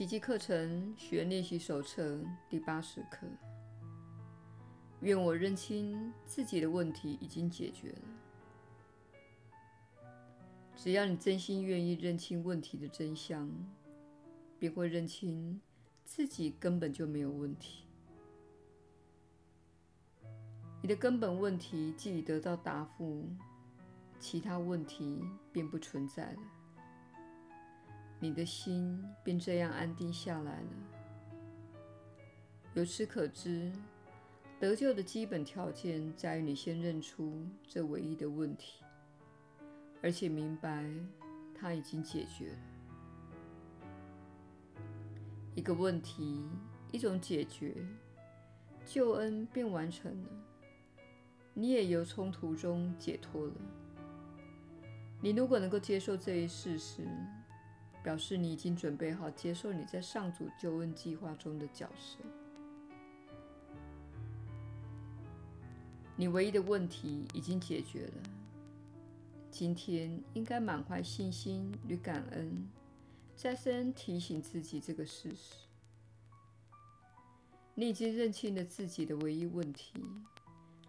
奇迹课程学练习手册第八十课。愿我认清自己的问题已经解决了。只要你真心愿意认清问题的真相，便会认清自己根本就没有问题。你的根本问题既已得到答复，其他问题便不存在了。你的心便这样安定下来了。由此可知，得救的基本条件在于你先认出这唯一的问题，而且明白它已经解决了。一个问题，一种解决，救恩便完成了。你也由冲突中解脱了。你如果能够接受这一事实，表示你已经准备好接受你在上主救恩计划中的角色。你唯一的问题已经解决了。今天应该满怀信心与感恩，再三提醒自己这个事实。你已经认清了自己的唯一问题，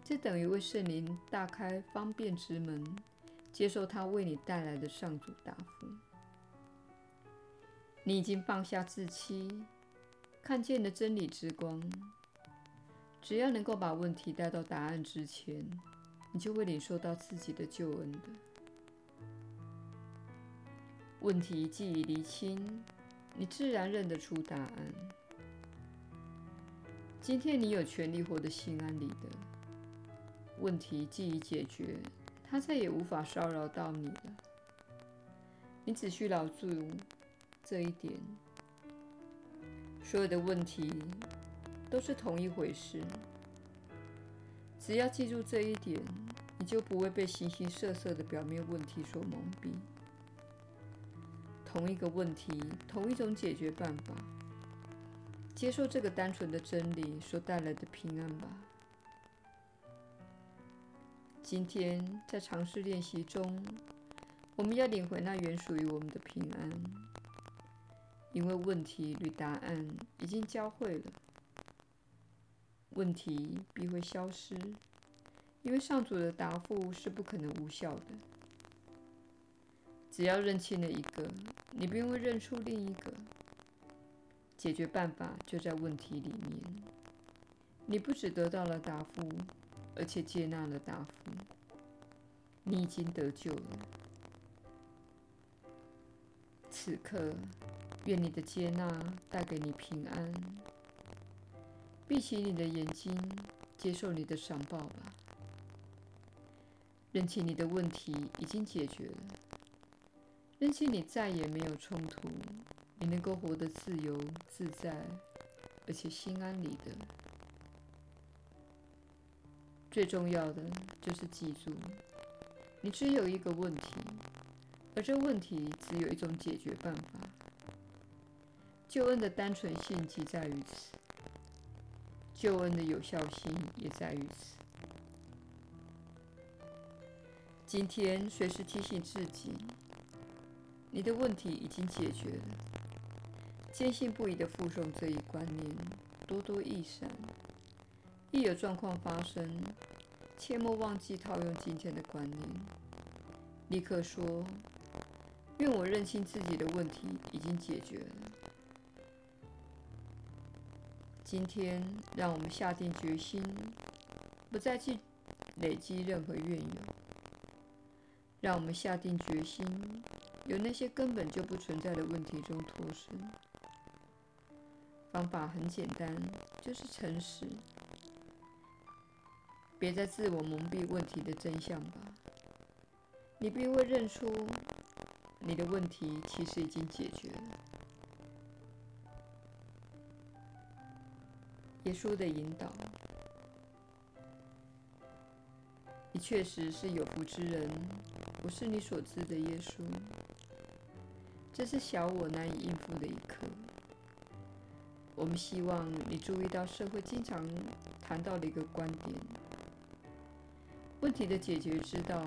这等于为圣灵大开方便之门，接受他为你带来的上主答复。你已经放下自欺，看见了真理之光。只要能够把问题带到答案之前，你就会领受到自己的救恩的。问题既已厘清，你自然认得出答案。今天你有权利活得心安理得。问题既已解决，它再也无法骚扰到你了。你只需牢住这一点，所有的问题都是同一回事。只要记住这一点，你就不会被形形色色的表面问题所蒙蔽。同一个问题，同一种解决办法，接受这个单纯的真理所带来的平安吧。今天在尝试练习中，我们要领回那原属于我们的平安。因为问题与答案已经交汇了，问题必会消失。因为上主的答复是不可能无效的。只要认清了一个，你便会认出另一个。解决办法就在问题里面。你不只得到了答复，而且接纳了答复。你已经得救了。此刻。愿你的接纳带给你平安。闭起你的眼睛，接受你的赏报吧。认清你的问题已经解决了，认清你再也没有冲突，你能够活得自由自在，而且心安理得。最重要的就是记住，你只有一个问题，而这问题只有一种解决办法。救恩的单纯性即在于此，救恩的有效性也在于此。今天随时提醒自己，你的问题已经解决了。坚信不疑地附送这一观念，多多益善。一有状况发生，切莫忘记套用今天的观念，立刻说：“愿我认清自己的问题已经解决了。”今天，让我们下定决心，不再去累积任何怨尤。让我们下定决心，由那些根本就不存在的问题中脱身。方法很简单，就是诚实。别再自我蒙蔽问题的真相吧。你必会认出，你的问题其实已经解决了。耶稣的引导，你确实是有福之人。我是你所知的耶稣。这是小我难以应付的一刻。我们希望你注意到社会经常谈到的一个观点：问题的解决之道，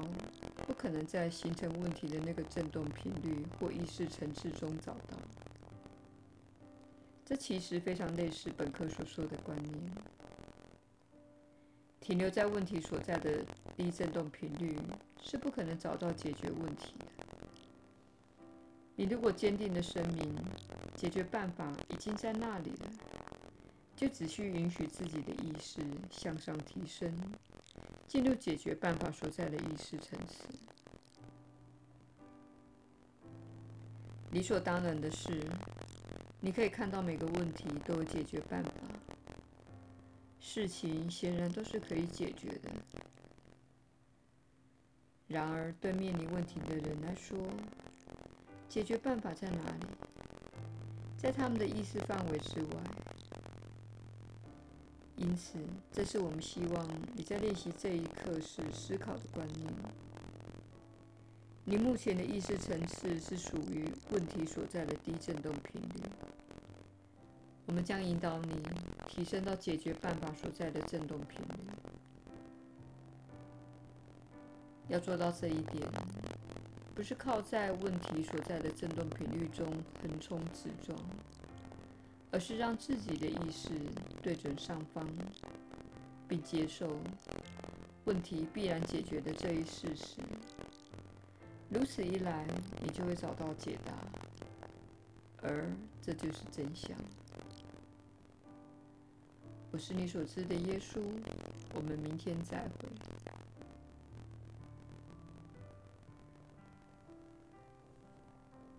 不可能在形成问题的那个振动频率或意识层次中找到。这其实非常类似本课所说的观念。停留在问题所在的低振动频率，是不可能找到解决问题的。你如果坚定的声明，解决办法已经在那里了，就只需允许自己的意识向上提升，进入解决办法所在的意识层次。理所当然的是，你可以看到每个问题都有解决办法，事情显然都是可以解决的。然而，对面临问题的人来说，解决办法在哪里？在他们的意识范围之外。因此，这是我们希望你在练习这一课时思考的观念。你目前的意识层次是属于问题所在的低振动频率。我们将引导你提升到解决办法所在的振动频率。要做到这一点，不是靠在问题所在的振动频率中横冲直撞，而是让自己的意识对准上方，并接受问题必然解决的这一事实。如此一来，你就会找到解答，而这就是真相。我是你所知的耶稣。我们明天再会。